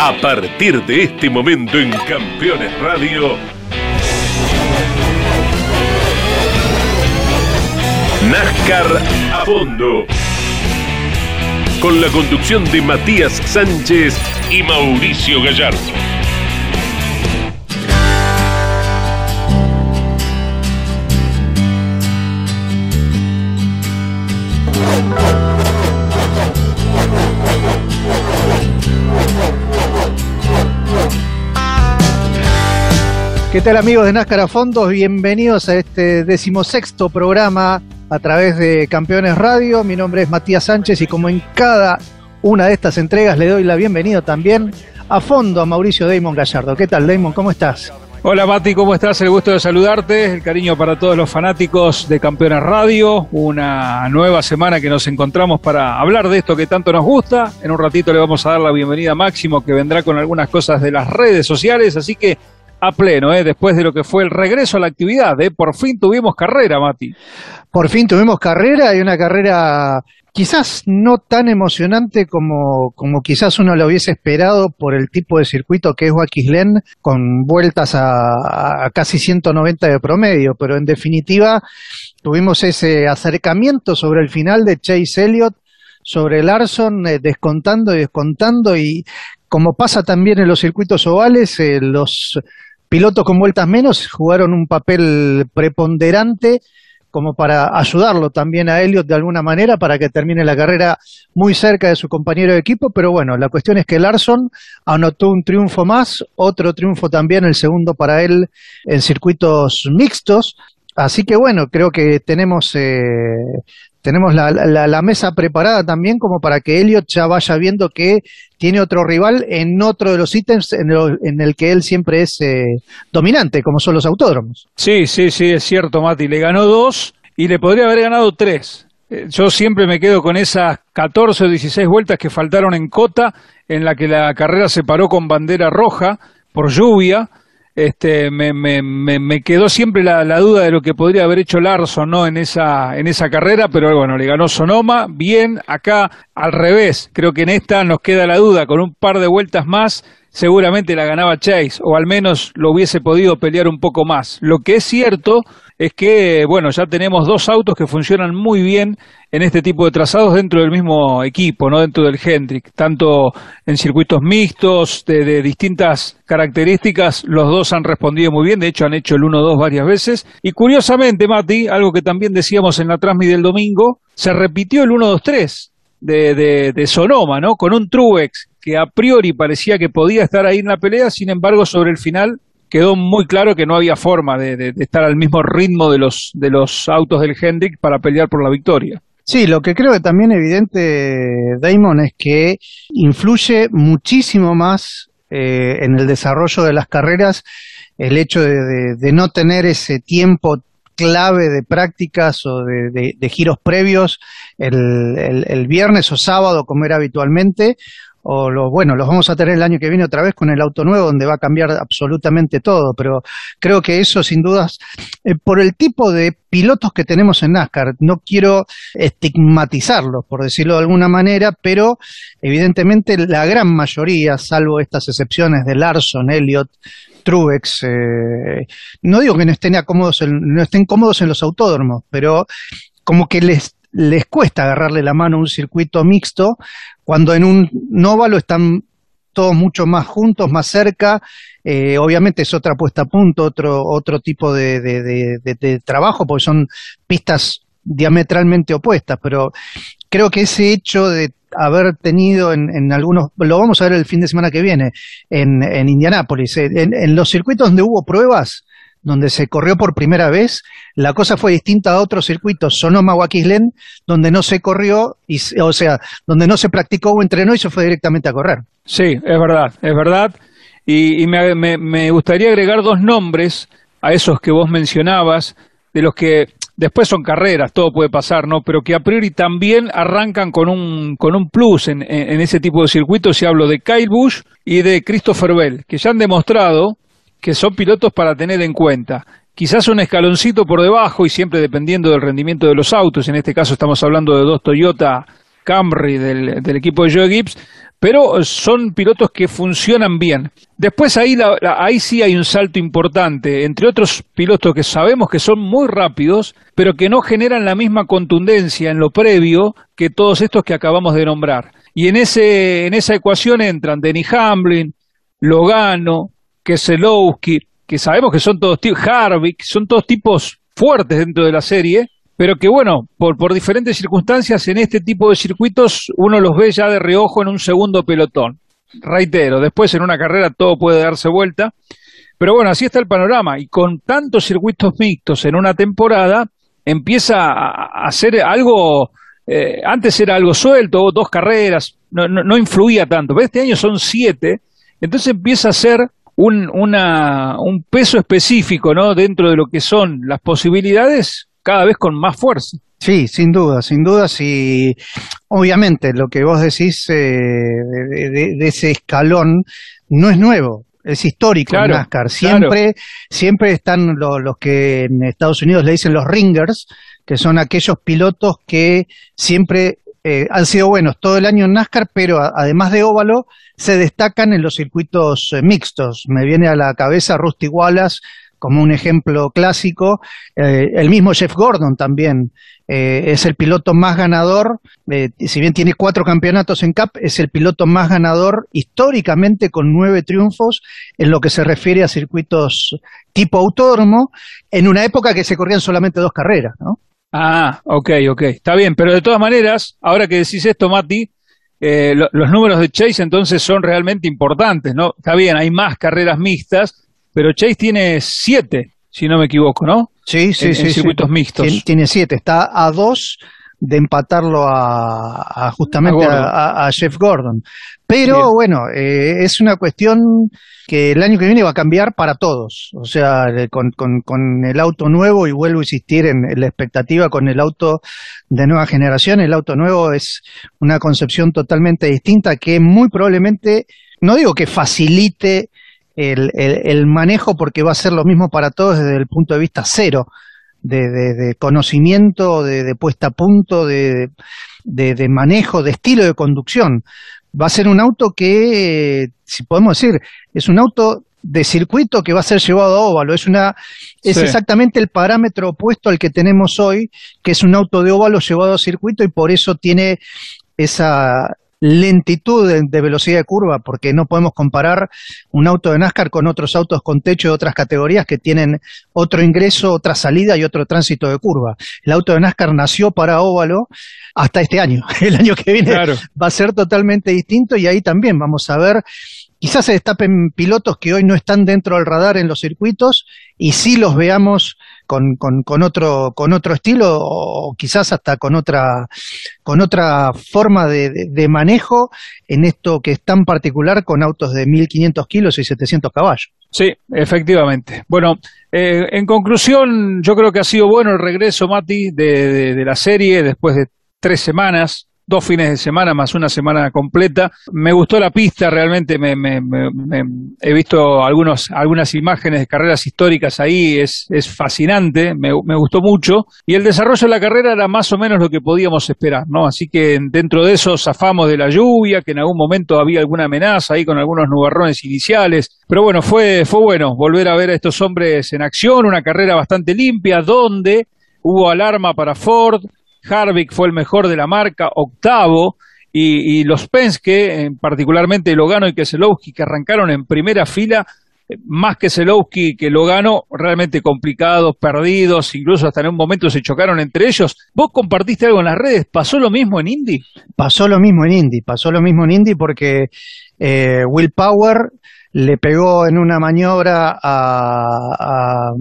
A partir de este momento en Campeones Radio, NASCAR a fondo. Con la conducción de Matías Sánchez y Mauricio Gallardo. ¿Qué tal amigos de NASCAR a Fondos? Bienvenidos a este decimosexto programa a través de Campeones Radio. Mi nombre es Matías Sánchez y como en cada una de estas entregas le doy la bienvenida también a fondo a Mauricio Damon Gallardo. ¿Qué tal Damon? ¿Cómo estás? Hola Mati, ¿cómo estás? El gusto de saludarte, el cariño para todos los fanáticos de Campeones Radio, una nueva semana que nos encontramos para hablar de esto que tanto nos gusta. En un ratito le vamos a dar la bienvenida a Máximo que vendrá con algunas cosas de las redes sociales, así que a pleno, ¿eh? después de lo que fue el regreso a la actividad. ¿eh? Por fin tuvimos carrera, Mati. Por fin tuvimos carrera y una carrera quizás no tan emocionante como, como quizás uno lo hubiese esperado por el tipo de circuito que es Waquislen, con vueltas a, a casi 190 de promedio, pero en definitiva tuvimos ese acercamiento sobre el final de Chase Elliott sobre Larson, eh, descontando y descontando, y como pasa también en los circuitos ovales, eh, los pilotos con vueltas menos jugaron un papel preponderante como para ayudarlo también a Elliot de alguna manera para que termine la carrera muy cerca de su compañero de equipo, pero bueno, la cuestión es que Larson anotó un triunfo más, otro triunfo también, el segundo para él en circuitos mixtos, así que bueno, creo que tenemos eh, tenemos la, la, la, mesa preparada también como para que Elliot ya vaya viendo que tiene otro rival en otro de los ítems en en el que él siempre es eh, dominante, como son los autódromos. Sí, sí, sí, es cierto, Mati. Le ganó dos y le podría haber ganado tres. Eh, yo siempre me quedo con esas 14 o 16 vueltas que faltaron en Cota, en la que la carrera se paró con bandera roja por lluvia este, me, me, me, quedó siempre la, la, duda de lo que podría haber hecho Larson ¿no? en, esa, en esa carrera, pero bueno, le ganó Sonoma, bien, acá al revés, creo que en esta nos queda la duda, con un par de vueltas más seguramente la ganaba Chase, o al menos lo hubiese podido pelear un poco más. Lo que es cierto es que, bueno, ya tenemos dos autos que funcionan muy bien en este tipo de trazados dentro del mismo equipo, no dentro del Hendrick, tanto en circuitos mixtos, de, distintas características, los dos han respondido muy bien, de hecho han hecho el 1-2 varias veces, y curiosamente, Mati, algo que también decíamos en la transmisión del domingo, se repitió el 1-2-3 de, de, de Sonoma, ¿no? Con un Truex que a priori parecía que podía estar ahí en la pelea, sin embargo, sobre el final quedó muy claro que no había forma de, estar al mismo ritmo de los, de los autos del Hendrick para pelear por la victoria. Sí, lo que creo que también evidente, Damon, es que influye muchísimo más eh, en el desarrollo de las carreras el hecho de, no tener ese tiempo clave de prácticas o de giros previos el, el, el, viernes o sábado como era habitualmente o lo, bueno, los vamos a tener el año que viene otra vez con el auto nuevo donde va a cambiar absolutamente todo, pero creo que eso sin dudas, eh, por el tipo de pilotos que tenemos en NASCAR, no quiero estigmatizarlos, por decirlo de alguna manera, pero evidentemente la gran mayoría, salvo estas excepciones de Larson, Elliott, Truex, eh, no digo que no estén, cómodos en, no estén cómodos en los autódromos, pero como que les les cuesta agarrarle la mano a un circuito mixto, cuando en un óvalo están todos mucho más juntos, más cerca, eh, obviamente es otra puesta a punto, otro, otro tipo de, trabajo, porque son pistas diametralmente opuestas, pero creo que ese hecho de haber tenido en, algunos, lo vamos a ver el fin de semana que viene, en, Indianápolis, en los circuitos donde hubo pruebas, donde se corrió por primera vez, la cosa fue distinta a otros circuitos, Sonoma Waquislen, donde no se corrió, y, o sea, donde no se practicó o entrenó y se fue directamente a correr. Sí, es verdad, es verdad. Y, me, gustaría agregar dos nombres a esos que vos mencionabas, de los que después son carreras, todo puede pasar, ¿no? Pero que a priori también arrancan con un, con un plus en, ese tipo de circuitos, y hablo de Kyle Busch y de Christopher Bell, que ya han demostrado que son pilotos para tener en cuenta. Quizás un escaloncito por debajo y siempre dependiendo del rendimiento de los autos, en este caso estamos hablando de dos Toyota Camry del, equipo de Joe Gibbs, pero son pilotos que funcionan bien. Después ahí, ahí sí hay un salto importante, entre otros pilotos que sabemos que son muy rápidos, pero que no generan la misma contundencia en lo previo que todos estos que acabamos de nombrar. Y en, ese, en esa ecuación entran Denny Hamlin, Logano, Keselowski, que sabemos que son todos tipos, Harvick, son todos tipos fuertes dentro de la serie, pero que bueno, por, por diferentes circunstancias en este tipo de circuitos uno los ve ya de reojo en un segundo pelotón. Reitero, después en una carrera todo puede darse vuelta, pero bueno, así está el panorama y con tantos circuitos mixtos en una temporada empieza a, ser algo, eh, antes era algo suelto, dos carreras, no, no, influía tanto, pero este año son siete, entonces empieza a ser un, una, un peso específico ¿no? dentro de lo que son las posibilidades cada vez con más fuerza. Sí, sin duda, sin duda, sí. Obviamente, lo que vos decís eh, de, ese escalón no es nuevo, es histórico en NASCAR. Siempre, siempre están los, que en Estados Unidos le dicen los ringers, que son aquellos pilotos que siempre eh, han sido buenos todo el año en NASCAR, pero además de óvalo, se destacan en los circuitos eh, mixtos. Me viene a la cabeza Rusty Wallace como un ejemplo clásico. Eh, el mismo Jeff Gordon también es el piloto más ganador, si bien tiene cuatro campeonatos en CAP, es el piloto más ganador históricamente con nueve triunfos en lo que se refiere a circuitos tipo autódromo, en una época que se corrían solamente dos carreras, ¿no? Ah, ok, ok, está bien, pero de todas maneras, ahora que decís esto, Mati, los números de Chase entonces son realmente importantes, ¿no? Está bien, hay más carreras mixtas, pero Chase tiene siete, si no me equivoco, ¿no? Sí, sí, sí. circuitos mixtos. Tiene, siete, está a dos de empatarlo a, justamente a, Jeff Gordon. Pero bueno, eh, es una cuestión que el año que viene va a cambiar para todos. O sea, con, con, el auto nuevo, y vuelvo a insistir en, la expectativa con el auto de nueva generación, el auto nuevo es una concepción totalmente distinta que muy probablemente, no digo que facilite el, el, manejo porque va a ser lo mismo para todos desde el punto de vista cero, de, de, conocimiento, de, puesta a punto, de, de, manejo, de estilo de conducción. Va a ser un auto que, si podemos decir, es un auto de circuito que va a ser llevado a óvalo. Es una, es exactamente el parámetro opuesto al que tenemos hoy, que es un auto de óvalo llevado a circuito y por eso tiene esa, lentitud de, velocidad de curva, porque no podemos comparar un auto de NASCAR con otros autos con techo de otras categorías que tienen otro ingreso, otra salida y otro tránsito de curva. El auto de NASCAR nació para óvalo hasta este año. El año que viene va a ser totalmente distinto y ahí también vamos a ver quizás se destapen pilotos que hoy no están dentro del radar en los circuitos y sí los veamos con, con, otro, con otro estilo o quizás hasta con otra, con otra forma de, manejo en esto que es tan particular con autos de 1500 kilos y 700 caballos. Sí, efectivamente. Bueno, eh, en conclusión, yo creo que ha sido bueno el regreso, Mati, de, de la serie después de tres semanas dos fines de semana más una semana completa. Me gustó la pista, realmente me, he visto algunos, algunas imágenes de carreras históricas ahí, es, es fascinante, me, gustó mucho. Y el desarrollo de la carrera era más o menos lo que podíamos esperar, ¿no? Así que dentro de eso zafamos de la lluvia, que en algún momento había alguna amenaza ahí con algunos nubarrones iniciales. Pero bueno, fue, fue bueno volver a ver a estos hombres en acción, una carrera bastante limpia, donde hubo alarma para Ford, Harvick fue el mejor de la marca, octavo, y, los Penske, particularmente Logano y Keselowski, que arrancaron en primera fila, eh, más que Selowski que Logano, realmente complicados, perdidos, incluso hasta en un momento se chocaron entre ellos. ¿Vos compartiste algo en las redes? ¿Pasó lo mismo en Indy? Pasó lo mismo en Indy, pasó lo mismo en Indy porque eh, Will Power le pegó en una maniobra a, a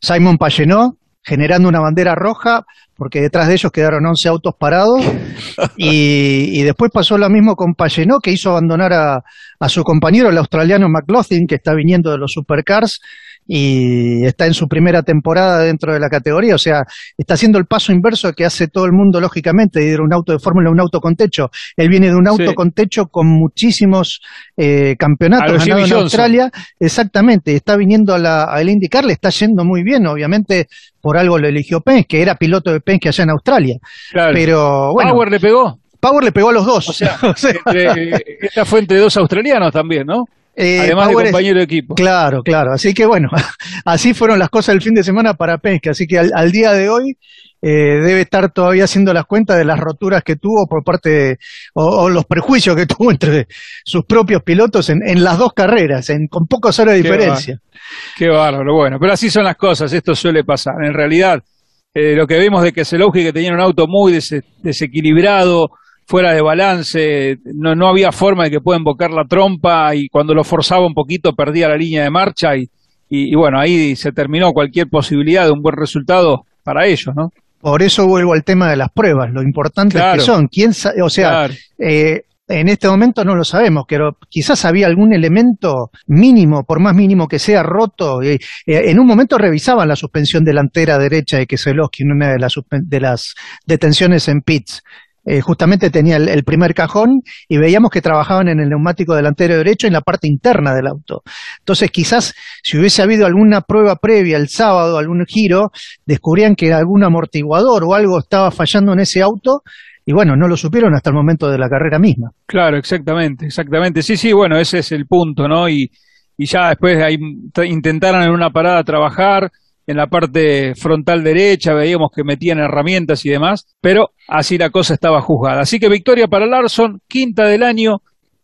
Simon Pagenot, generando una bandera roja, porque detrás de ellos quedaron 11 autos parados. Y, después pasó lo mismo con Payenó, que hizo abandonar a, a, su compañero, el australiano McLaughlin, que está viniendo de los supercars y está en su primera temporada dentro de la categoría, o sea, está haciendo el paso inverso que hace todo el mundo lógicamente, de ir un auto de fórmula a un auto con techo. Él viene de un auto con techo con muchísimos eh, campeonatos ganados en Australia, exactamente, está viniendo a la, al IndyCar, le está yendo muy bien, obviamente por algo lo eligió Penske, que era piloto de Penske allá en Australia. Pero bueno, Power le pegó. Power le pegó a los dos. O sea, esta fue entre dos australianos también, ¿no? Eh, Además de compañero de equipo. Claro, claro. Así que bueno, así fueron las cosas el fin de semana para Penske. Así que al, día de hoy eh, debe estar todavía haciendo las cuentas de las roturas que tuvo por parte, o, los prejuicios que tuvo entre sus propios pilotos en, las dos carreras, en, con pocas horas de diferencia. Qué bárbaro. Bueno, pero así son las cosas. Esto suele pasar. En realidad, eh, lo que vemos de que Selowski, que tenía un auto muy desequilibrado, fuera de balance, no, no había forma de que pueda invocar la trompa y cuando lo forzaba un poquito perdía la línea de marcha y, y, bueno, ahí se terminó cualquier posibilidad de un buen resultado para ellos, ¿no? Por eso vuelvo al tema de las pruebas, lo importante que son. ¿Quién o sea, eh, en este momento no lo sabemos, pero quizás había algún elemento mínimo, por más mínimo que sea, roto. Eh, en un momento revisaban la suspensión delantera derecha de Keselowski en una de las, de las detenciones en pits. Eh, justamente tenía el, primer cajón y veíamos que trabajaban en el neumático delantero derecho en la parte interna del auto. Entonces quizás si hubiese habido alguna prueba previa el sábado, algún giro, descubrían que algún amortiguador o algo estaba fallando en ese auto y bueno, no lo supieron hasta el momento de la carrera misma. Claro, exactamente, exactamente. Sí, sí, bueno, ese es el punto, ¿no? Y, y ya después ahí intentaron en una parada trabajar, en la parte frontal derecha, veíamos que metían herramientas y demás, pero así la cosa estaba juzgada. Así que victoria para Larson, quinta del año,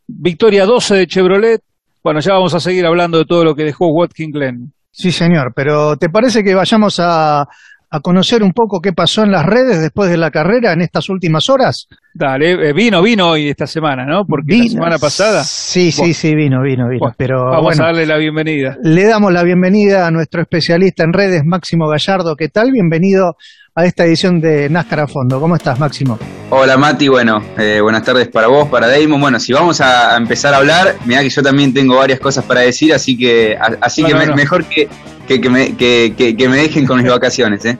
victoria 12 de Chevrolet. Bueno, ya vamos a seguir hablando de todo lo que dejó Watkins Glen. Sí, señor, pero ¿te parece que vayamos a, a conocer un poco qué pasó en las redes después de la carrera en estas últimas horas? Dale, eh, vino, vino hoy esta semana, ¿no? Porque la semana pasada. Sí, sí, sí, vino, vino, vino. pero vamos a darle la bienvenida. Le damos la bienvenida a nuestro especialista en redes, Máximo Gallardo. ¿Qué tal? Bienvenido a esta edición de NASCAR a fondo. ¿Cómo estás, Máximo? Hola, Mati. Bueno, eh, buenas tardes para vos, para Damon. Bueno, si vamos a, empezar a hablar, mira que yo también tengo varias cosas para decir, así que, así que mejor que, que, me, que, que me dejen con mis vacaciones, ¿eh?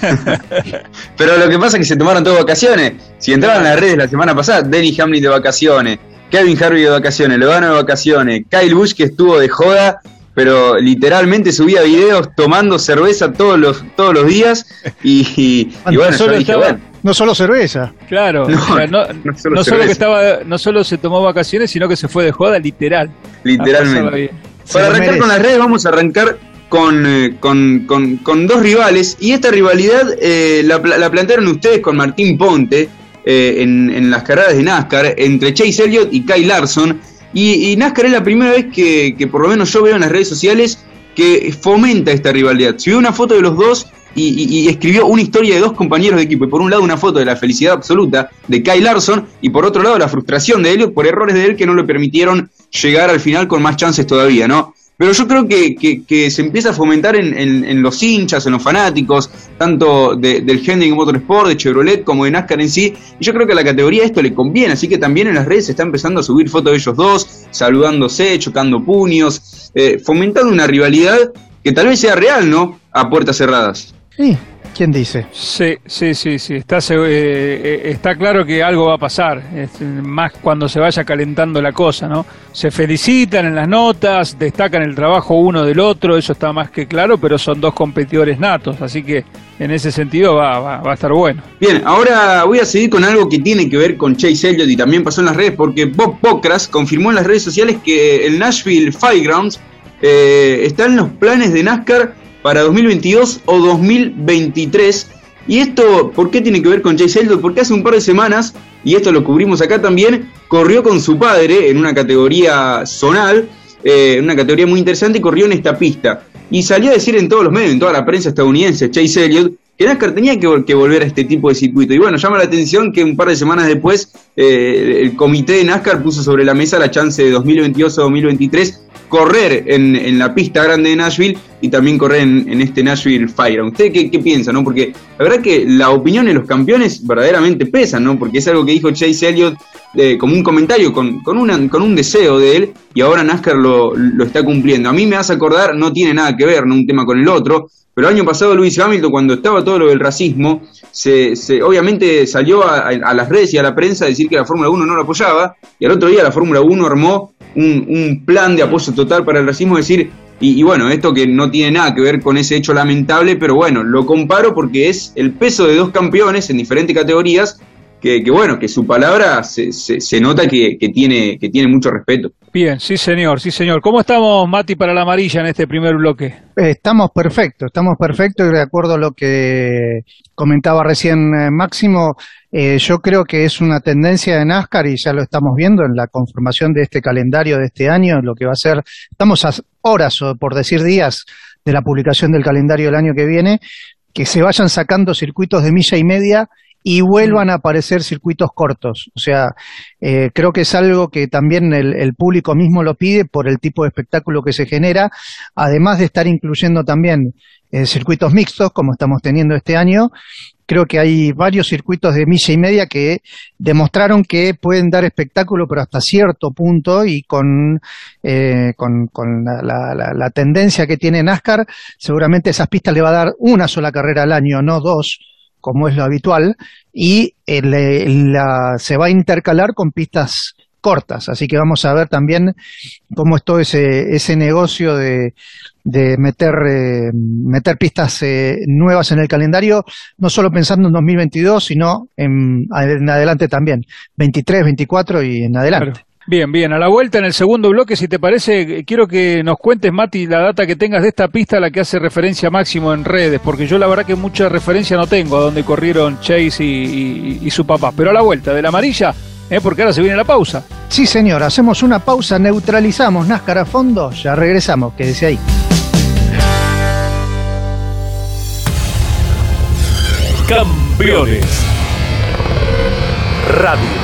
Pero lo que pasa es que se tomaron todas vacaciones. Si entraban en las redes la semana pasada, Denny Hamlin de vacaciones, Kevin Harvey de vacaciones, Logano de vacaciones, Kyle Busch que estuvo de joda, pero literalmente subía videos tomando cerveza todos los, todos los días y, bueno, yo dije, No solo cerveza. Claro, no, solo, que estaba, no solo se tomó vacaciones, sino que se fue de joda, literal. Literalmente. Para arrancar con las redes, vamos a arrancar eh, con, con, con, dos rivales y esta rivalidad eh, la, la, plantearon ustedes con Martín Ponte eh, en, las carreras de NASCAR entre Chase Elliott y Kyle Larson. Y, NASCAR es la primera vez que, que, por lo menos yo veo en las redes sociales que fomenta esta rivalidad. Subió una foto de los dos y, y, escribió una historia de dos compañeros de equipo. Y por un lado una foto de la felicidad absoluta de Kyle Larson y por otro lado la frustración de Elliott por errores de él que no le permitieron llegar al final con más chances todavía, ¿no? Pero yo creo que, que, se empieza a fomentar en, en, los hinchas, en los fanáticos, tanto del Hendrick Motorsport, de Chevrolet, como de NASCAR en sí. Y yo creo que a la categoría esto le conviene, así que también en las redes se está empezando a subir fotos de ellos dos, saludándose, chocando puños, eh, fomentando una rivalidad que tal vez sea real, ¿no? A puertas cerradas. Sí, ¿Quién dice? Sí, sí, sí, sí. Está, eh, eh, está claro que algo va a pasar, más cuando se vaya calentando la cosa, ¿no? Se felicitan en las notas, destacan el trabajo uno del otro, eso está más que claro, pero son dos competidores natos, así que en ese sentido va, va, a estar bueno. Bien, ahora voy a seguir con algo que tiene que ver con Chase Elliott y también pasó en las redes, porque Bob Pocras confirmó en las redes sociales que el Nashville Firegrounds eh, está en los planes de NASCAR para 2022 o 2023. Y esto, ¿por qué tiene que ver con Chase Elliott? Porque hace un par de semanas, y esto lo cubrimos acá también, corrió con su padre en una categoría zonal, eh, una categoría muy interesante, y corrió en esta pista. Y salió a decir en todos los medios, en toda la prensa estadounidense, Chase Elliott, que NASCAR tenía que, volver a este tipo de circuito. Y bueno, llama la atención que un par de semanas después eh, el comité de NASCAR puso sobre la mesa la chance de 2022 o 2023 correr en, en, la pista grande de Nashville y también correr en, este Nashville Fire. ¿Usted qué, qué, piensa? ¿no? Porque la verdad que la opinión de los campeones verdaderamente pesa, ¿no? Porque es algo que dijo Chase Elliott eh, como un comentario, con, con, una, con un deseo de él, y ahora NASCAR lo, lo, está cumpliendo. A mí me hace acordar, no tiene nada que ver, ¿no? Un tema con el otro, pero el año pasado Luis Hamilton, cuando estaba todo lo del racismo, se, obviamente salió a, las redes y a la prensa a decir que la Fórmula 1 no lo apoyaba, y al otro día la Fórmula 1 armó un, plan de apoyo total para el racismo, es decir, y, bueno, esto que no tiene nada que ver con ese hecho lamentable, pero bueno, lo comparo porque es el peso de dos campeones en diferentes categorías que, bueno, que su palabra se, se, nota que, tiene, que tiene mucho respeto. Bien, sí señor, sí señor. ¿Cómo estamos, Mati, para la amarilla en este primer bloque? Estamos perfectos, estamos perfectos y de acuerdo a lo que comentaba recién eh, Máximo, eh, yo creo que es una tendencia de NASCAR y ya lo estamos viendo en la conformación de este calendario de este año, lo que va a ser, estamos a horas o por decir días de la publicación del calendario del año que viene, que se vayan sacando circuitos de milla y media y vuelvan a aparecer circuitos cortos. O sea, eh, creo que es algo que también el, público mismo lo pide por el tipo de espectáculo que se genera, además de estar incluyendo también eh, circuitos mixtos, como estamos teniendo este año. Creo que hay varios circuitos de milla y media que demostraron que pueden dar espectáculo, pero hasta cierto punto y con, eh, con, la, la tendencia que tiene NASCAR, seguramente esas pistas le va a dar una sola carrera al año, no dos, como es lo habitual, y se va a intercalar con pistas cortas. Así que vamos a ver también cómo es todo ese, ese negocio de, meter, eh, meter pistas eh, nuevas en el calendario, no solo pensando en 2022, sino en adelante también, 23, 24 y en adelante. Bien, bien. A la vuelta en el segundo bloque, si te parece, quiero que nos cuentes, Mati, la data que tengas de esta pista a la que hace referencia Máximo en redes, porque yo la verdad que mucha referencia no tengo a dónde corrieron Chase y, su papá. Pero a la vuelta, de la amarilla, ¿eh? porque ahora se viene la pausa. Sí, señor, hacemos una pausa, neutralizamos NASCAR a fondo, ya regresamos, quédese ahí. Campeones Radio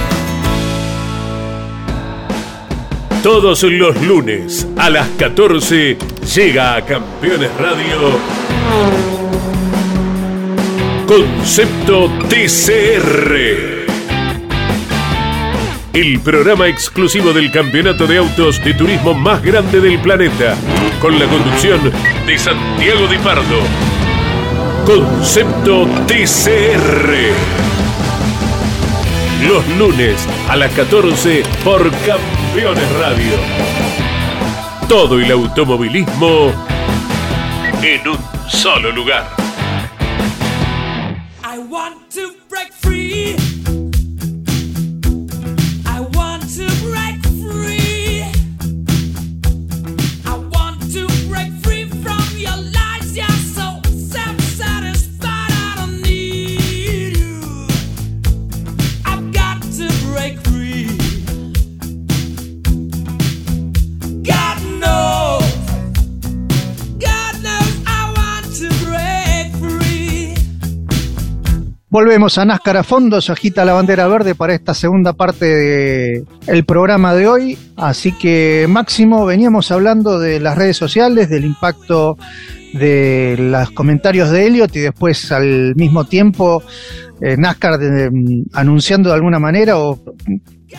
Todos los lunes a las 14 llega a Campeones Radio Concepto TCR. El programa exclusivo del campeonato de autos de turismo más grande del planeta, con la conducción de Santiago Di Pardo. Concepto TCR los lunes a las 14 por Campeones Radio. Todo el automovilismo en un solo lugar. I want to break free. Volvemos a NASCAR a fondo, se agita la bandera verde para esta segunda parte del programa de hoy. Así que Máximo, veníamos hablando de las redes sociales, del impacto de los comentarios de Elliot y después al mismo tiempo eh, NASCAR mm, anunciando de alguna manera o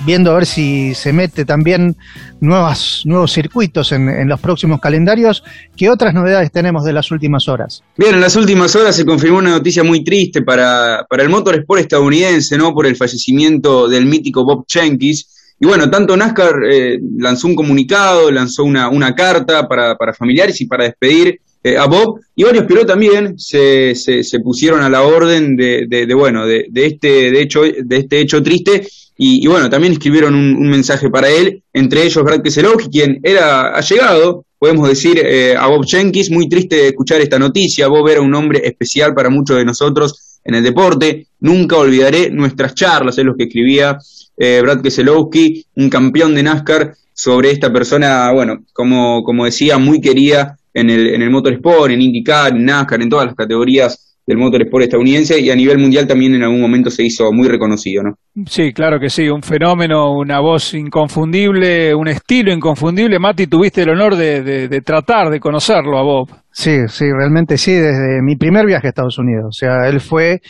viendo a ver si se mete también nuevos circuitos en, los próximos calendarios. ¿Qué otras novedades tenemos de las últimas horas? Bien, en las últimas horas se confirmó una noticia muy triste para, para el motorsport estadounidense, ¿no? Por el fallecimiento del mítico Bob Jenkins. Y bueno, tanto NASCAR eh, lanzó un comunicado, lanzó una, una carta para, para familiares y para despedir eh, a Bob, y varios pilotos también se, se, pusieron a la orden de, de, bueno, de, de, este, de, hecho, de este hecho triste, y, bueno, también escribieron un, mensaje para él, entre ellos Brad Keselowski, quien era allegado, podemos decir, eh, a Bob Jenkins, muy triste escuchar esta noticia, Bob era un hombre especial para muchos de nosotros en el deporte, nunca olvidaré nuestras charlas, es lo que escribía eh, Brad Keselowski, un campeón de NASCAR, sobre esta persona, bueno, como, como decía, muy querida en el, en el motorsport, en IndyCar, en NASCAR, en todas las categorías del motorsport estadounidense y a nivel mundial también en algún momento se hizo muy reconocido, ¿no? Sí, claro que sí, un fenómeno, una voz inconfundible, un estilo inconfundible. Mati, tuviste el honor de, de, tratar de conocerlo a Bob. Sí, sí, realmente sí, desde mi primer viaje a Estados Unidos. O sea, él fue,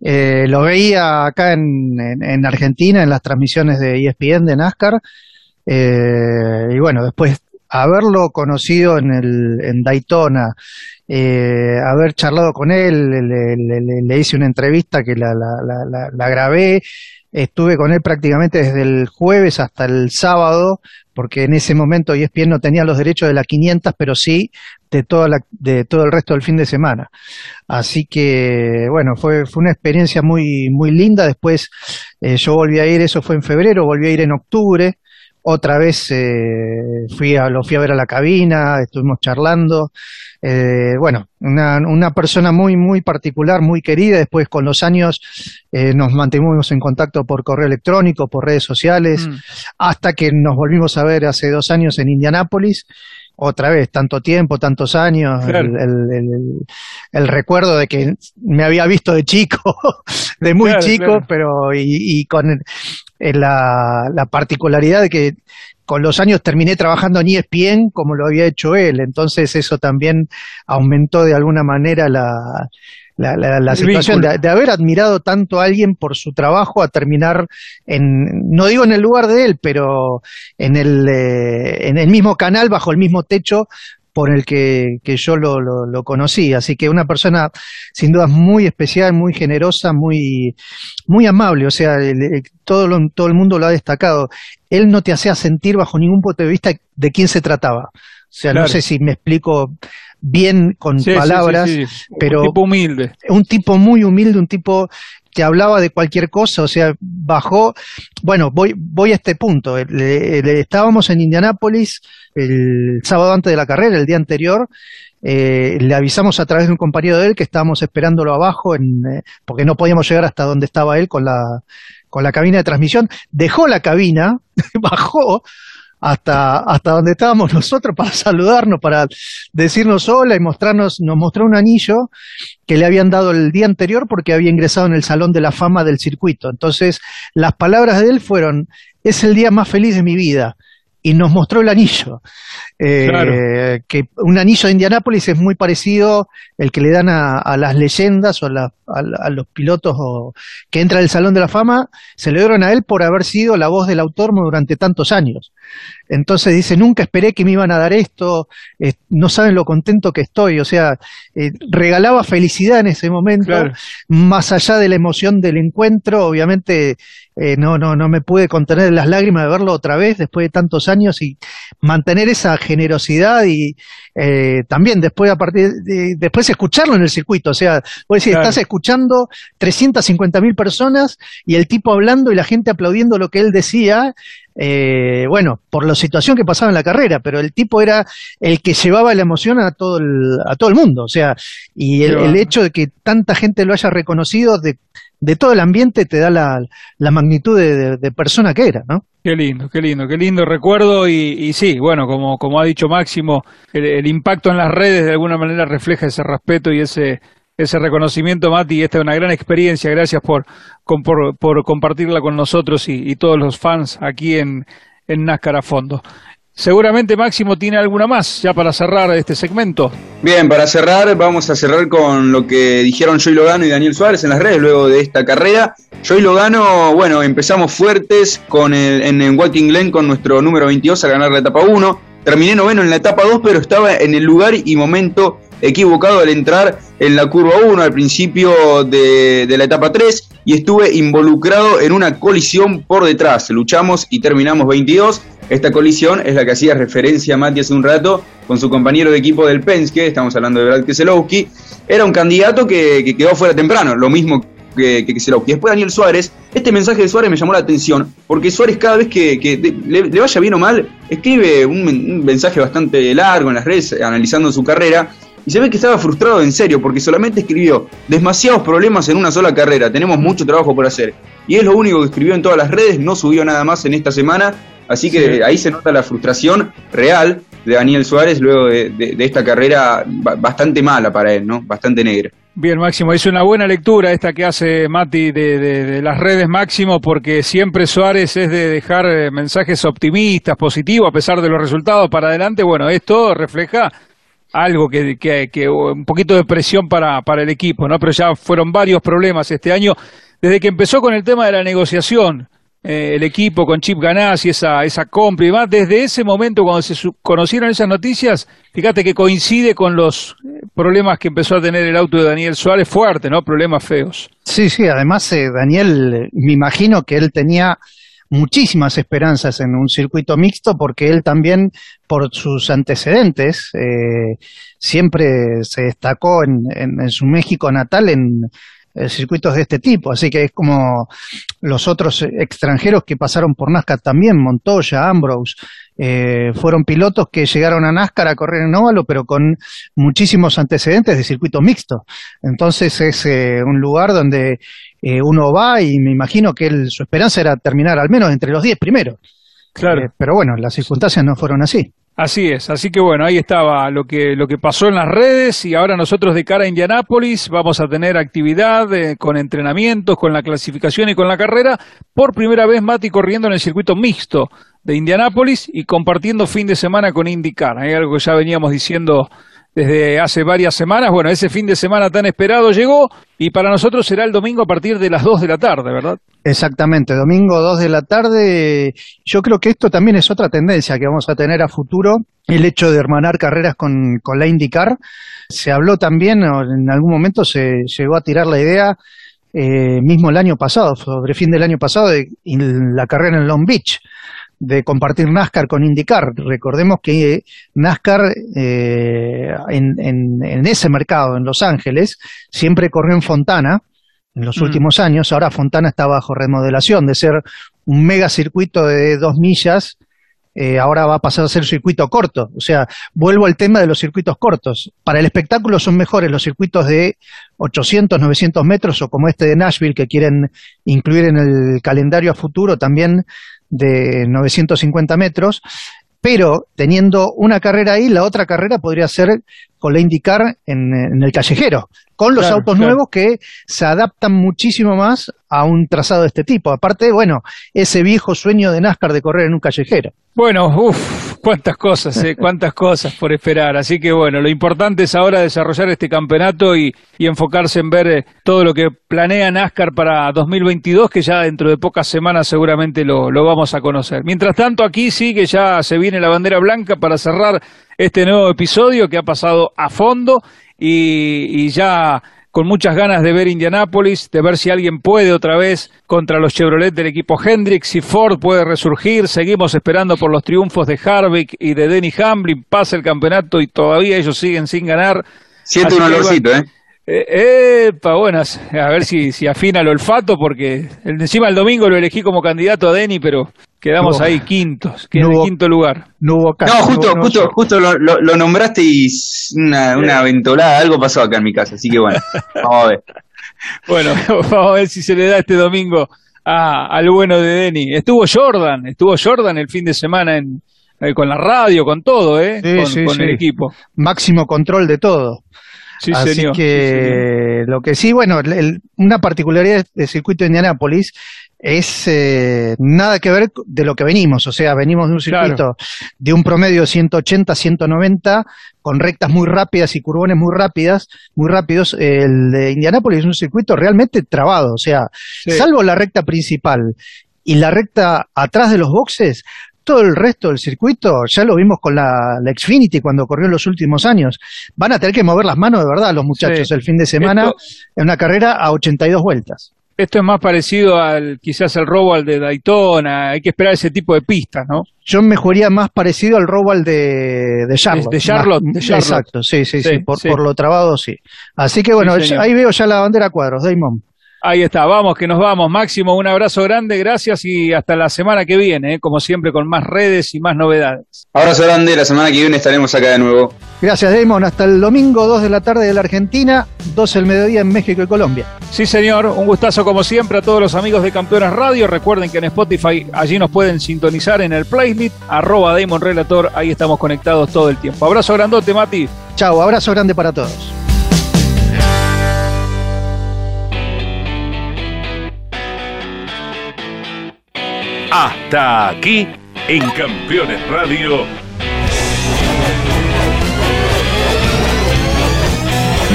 eh, lo veía acá en, en, Argentina, en las transmisiones de ESPN de NASCAR, y bueno, después haberlo conocido en, el, en Daytona, eh, haber charlado con él, le, hice una entrevista que la, la, la, grabé, estuve con él prácticamente desde el jueves hasta el sábado, porque en ese momento ESPN no tenía los derechos de las 500, pero sí de, toda la, de todo el resto del fin de semana. Así que, bueno, fue, fue una experiencia muy, muy linda. Después eh, yo volví a ir, eso fue en febrero, volví a ir en octubre otra vez eh, fui a, lo fui a ver a la cabina, estuvimos charlando. Eh, bueno, una, una, persona muy, muy particular, muy querida. Después, con los años, eh, nos mantuvimos en contacto por correo electrónico, por redes sociales, mm. hasta que nos volvimos a ver hace dos años en Indianápolis otra vez, tanto tiempo, tantos años, el, recuerdo de que me había visto de chico, de muy chico, pero y, con la, la, particularidad de que con los años terminé trabajando en ESPN como lo había hecho él, entonces eso también aumentó de alguna manera la, la, la, situación de, haber admirado tanto a alguien por su trabajo a terminar en, no digo en el lugar de él, pero en el, eh, en el mismo canal, bajo el mismo techo por el que, que yo lo, lo, conocí. Así que una persona sin duda muy especial, muy generosa, muy, muy amable. O sea, todo, todo el mundo lo ha destacado. Él no te hacía sentir bajo ningún punto de vista de quién se trataba. O sea, no sé si me explico bien con palabras, pero... Un tipo humilde. Un tipo muy humilde, un tipo que hablaba de cualquier cosa, o sea, bajó, bueno, voy, voy a este punto, estábamos en Indianápolis el sábado antes de la carrera, el día anterior, eh, le avisamos a través de un compañero de él que estábamos esperándolo abajo, en, eh, porque no podíamos llegar hasta donde estaba él con la, con la cabina de transmisión, dejó la cabina, bajó, hasta, hasta donde estábamos nosotros para saludarnos, para decirnos hola y mostrarnos, nos mostró un anillo que le habían dado el día anterior porque había ingresado en el Salón de la Fama del circuito. Entonces, las palabras de él fueron, es el día más feliz de mi vida y nos mostró el anillo. Eh, que un anillo de Indianápolis es muy parecido el que le dan a, las leyendas o a, los pilotos que entran al Salón de la Fama, se le dieron a él por haber sido la voz del autor durante tantos años. Entonces dice, nunca esperé que me iban a dar esto, eh, no saben lo contento que estoy, o sea, eh, regalaba felicidad en ese momento, más allá de la emoción del encuentro, obviamente eh, no, no, no me pude contener las lágrimas de verlo otra vez después de tantos años y mantener esa generosidad y también después a partir de, después escucharlo en el circuito, o sea, vos decís, estás escuchando 350 mil personas y el tipo hablando y la gente aplaudiendo lo que él decía, eh, bueno, por la situación que pasaba en la carrera, pero el tipo era el que llevaba la emoción a todo el, a todo el mundo, o sea, y el, hecho de que tanta gente lo haya reconocido de, de todo el ambiente te da la, la magnitud de, persona que era, ¿no? Qué lindo, qué lindo, qué lindo recuerdo y, y sí, bueno, como, ha dicho Máximo, el, impacto en las redes de alguna manera refleja ese respeto y ese ese reconocimiento, Mati. Esta es una gran experiencia. Gracias por, por, compartirla con nosotros y, todos los fans aquí en, en NASCAR a fondo. Seguramente Máximo tiene alguna más ya para cerrar este segmento. Bien, para cerrar, vamos a cerrar con lo que dijeron Joy Logano y Daniel Suárez en las redes luego de esta carrera. Joy Logano, bueno, empezamos fuertes con el, en, Walking Glen con nuestro número 22 a ganar la etapa 1. Terminé noveno en la etapa 2, pero estaba en el lugar y momento equivocado al entrar en la curva 1 al principio de, la etapa 3 y estuve involucrado en una colisión por detrás. Luchamos y terminamos 22. Esta colisión es la que hacía referencia a Mati hace un rato con su compañero de equipo del Penske, estamos hablando de Brad Keselowski. Era un candidato que, quedó fuera temprano, lo mismo que, que Keselowski. Después Daniel Suárez, este mensaje de Suárez me llamó la atención, porque Suárez cada vez que, le, vaya bien o mal, escribe un mensaje bastante largo en las redes analizando su carrera y se ve que estaba frustrado en serio porque solamente escribió demasiados problemas en una sola carrera, tenemos mucho trabajo por hacer. Y es lo único que escribió en todas las redes, no subió nada más en esta semana, así que ahí se nota la frustración real de Daniel Suárez luego de, esta carrera bastante mala para él, ¿no? Bastante negra. Bien, Máximo, es una buena lectura esta que hace Mati de, de, las redes Máximo, porque siempre Suárez es de dejar eh, mensajes optimistas, positivos, a pesar de los resultados para adelante. Bueno, esto refleja algo que, que, un poquito de presión para, para el equipo, ¿no? Pero ya fueron varios problemas este año, desde que empezó con el tema de la negociación eh, el equipo con Chip Ganassi, esa, esa compra y demás, desde ese momento cuando se conocieron esas noticias, fíjate que coincide con los eh, problemas que empezó a tener el auto de Daniel Suárez fuerte, ¿no? Problemas feos. Sí, sí, además eh, Daniel, me imagino que él tenía muchísimas esperanzas en un circuito mixto porque él también, por sus antecedentes, siempre se destacó en, en, su México natal en, eh, circuitos de este tipo, así que es como los otros extranjeros que pasaron por NASCAR también, Montoya, Ambrose, eh, fueron pilotos que llegaron a NASCAR a correr en óvalo, pero con muchísimos antecedentes de circuito mixto. Entonces es eh, un lugar donde uno va y me imagino que su esperanza era terminar al menos entre los 10 primeros. Claro. pero bueno, las circunstancias no fueron así. Así es, así que bueno, ahí estaba lo que, lo que pasó en las redes y ahora nosotros de cara a Indianápolis vamos a tener actividad eh, con entrenamientos, con la clasificación y con la carrera. Por primera vez Mati corriendo en el circuito mixto de Indianápolis y compartiendo fin de semana con IndyCar. Hay algo que ya veníamos diciendo desde hace varias semanas. Bueno, ese fin de semana tan esperado llegó y para nosotros será el domingo a partir de las 2 de la tarde, ¿verdad? Exactamente, domingo 2 de la tarde. Yo creo que esto también es otra tendencia que vamos a tener a futuro, el hecho de hermanar carreras con, con la IndyCar. Se habló también, en algún momento se llegó a tirar la idea, eh, mismo el año pasado, sobre fin del año pasado, de la carrera en Long Beach de compartir NASCAR con IndyCar. Recordemos que NASCAR eh, en, ese mercado, en Los Ángeles, siempre corrió en Fontana en los mm. últimos años. Ahora Fontana está bajo remodelación de ser un mega circuito de dos millas. Eh, ahora va a pasar a ser circuito corto. O sea, vuelvo al tema de los circuitos cortos. Para el espectáculo son mejores los circuitos de 800, 900 metros o como este de Nashville que quieren incluir en el calendario a futuro también de 950 metros, pero teniendo una carrera ahí, la otra carrera podría ser con la IndyCar en, el callejero, con los autos nuevos que se adaptan muchísimo más a un trazado de este tipo. Aparte, bueno, ese viejo sueño de NASCAR de correr en un callejero. Bueno, uff, cuántas cosas, eh, cuántas cosas por esperar. Así que bueno, lo importante es ahora desarrollar este campeonato y, enfocarse en ver eh, todo lo que planea NASCAR para 2022, que ya dentro de pocas semanas seguramente lo, lo vamos a conocer. Mientras tanto, aquí sí que ya se viene la bandera blanca para cerrar este nuevo episodio que ha pasado a fondo y, y ya con muchas ganas de ver Indianápolis, de ver si alguien puede otra vez contra los Chevrolet del equipo Hendrix, si Ford puede resurgir. Seguimos esperando por los triunfos de Harvick y de Denny Hamlin. Pasa el campeonato y todavía ellos siguen sin ganar. Siento un olorcito, ¿eh? Eh, epa, bueno, a ver si, si afina el olfato, porque encima el domingo lo elegí como candidato a Denny, pero quedamos ahí quintos, que en el quinto lugar. No hubo caso. No, justo, justo, justo lo, lo, nombraste y una, una ventolada, algo pasó acá en mi casa, así que bueno, vamos a ver. Bueno, vamos a ver si se le da este domingo a, al bueno de Denny. Estuvo Jordan, estuvo Jordan el fin de semana en, eh, con la radio, con todo, ¿eh? con, el equipo. Máximo control de todo. Así que lo que sí, bueno, una particularidad del circuito de Indianápolis es eh, nada que ver de lo que venimos, o sea, venimos de un circuito de un promedio de 180, 190, con rectas muy rápidas y curbones muy rápidas, muy rápidos. El de Indianápolis es un circuito realmente trabado, o sea, salvo la recta principal y la recta atrás de los boxes, todo el resto del circuito, ya lo vimos con la, Xfinity cuando corrió en los últimos años, van a tener que mover las manos de verdad los muchachos el fin de semana en una carrera a 82 vueltas. Esto es más parecido al quizás el robo al de Daytona, hay que esperar ese tipo de pistas, ¿no? Yo me jugaría más parecido al robo al de, de Charlotte. De, Charlotte, Exacto, sí, sí, sí, por, por, lo trabado sí. Así que bueno, ahí veo ya la bandera cuadros, Damon. Ahí está, vamos que nos vamos. Máximo, un abrazo grande, gracias y hasta la semana que viene, ¿eh? como siempre, con más redes y más novedades. Abrazo grande, la semana que viene estaremos acá de nuevo. Gracias, Damon. Hasta el domingo, 2 de la tarde de la Argentina, 12 del mediodía en México y Colombia. Sí, señor, un gustazo como siempre a todos los amigos de Campeones Radio. Recuerden que en Spotify allí nos pueden sintonizar en el playlist, arroba Damon Relator, ahí estamos conectados todo el tiempo. Abrazo grandote, Mati. Chao, abrazo grande para todos. Hasta aquí en Campeones Radio.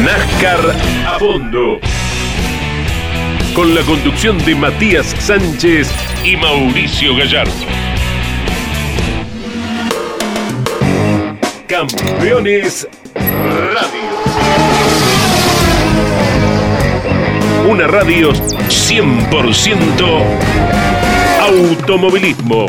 NASCAR a fondo. con la conducción de Matías Sánchez y Mauricio Gallardo. Campeones Radio. Una radio 100% Automovilismo.